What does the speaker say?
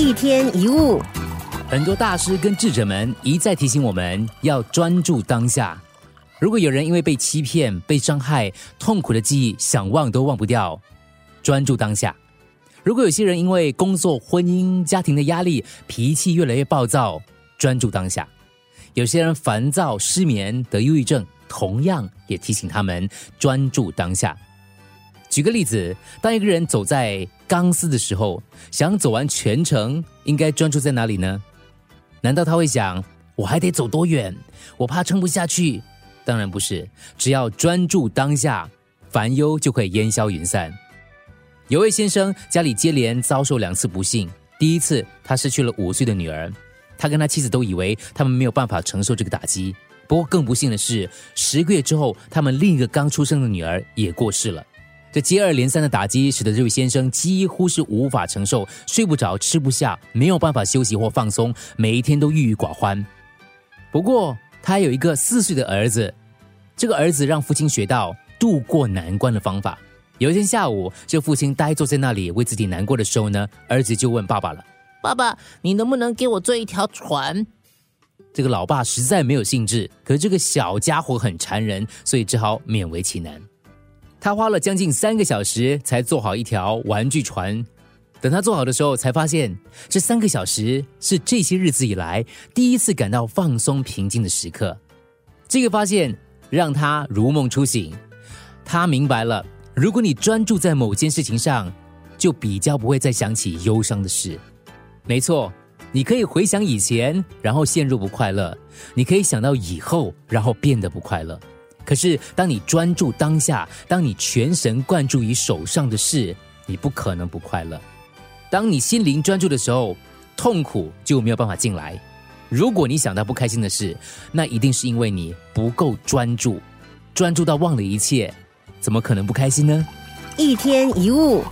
一天一物，很多大师跟智者们一再提醒我们要专注当下。如果有人因为被欺骗、被伤害、痛苦的记忆想忘都忘不掉，专注当下；如果有些人因为工作、婚姻、家庭的压力，脾气越来越暴躁，专注当下；有些人烦躁、失眠、得忧郁症，同样也提醒他们专注当下。举个例子，当一个人走在钢丝的时候，想走完全程，应该专注在哪里呢？难道他会想，我还得走多远？我怕撑不下去。当然不是，只要专注当下，烦忧就会烟消云散。有位先生家里接连遭受两次不幸，第一次他失去了五岁的女儿，他跟他妻子都以为他们没有办法承受这个打击。不过更不幸的是，十个月之后，他们另一个刚出生的女儿也过世了。这接二连三的打击，使得这位先生几乎是无法承受，睡不着，吃不下，没有办法休息或放松，每一天都郁郁寡欢。不过，他有一个四岁的儿子，这个儿子让父亲学到度过难关的方法。有一天下午，这父亲呆坐在那里为自己难过的时候呢，儿子就问爸爸了：“爸爸，你能不能给我做一条船？”这个老爸实在没有兴致，可这个小家伙很缠人，所以只好勉为其难。他花了将近三个小时才做好一条玩具船。等他做好的时候，才发现这三个小时是这些日子以来第一次感到放松平静的时刻。这个发现让他如梦初醒。他明白了，如果你专注在某件事情上，就比较不会再想起忧伤的事。没错，你可以回想以前，然后陷入不快乐；你可以想到以后，然后变得不快乐。可是，当你专注当下，当你全神贯注于手上的事，你不可能不快乐。当你心灵专注的时候，痛苦就没有办法进来。如果你想到不开心的事，那一定是因为你不够专注，专注到忘了一切，怎么可能不开心呢？一天一物。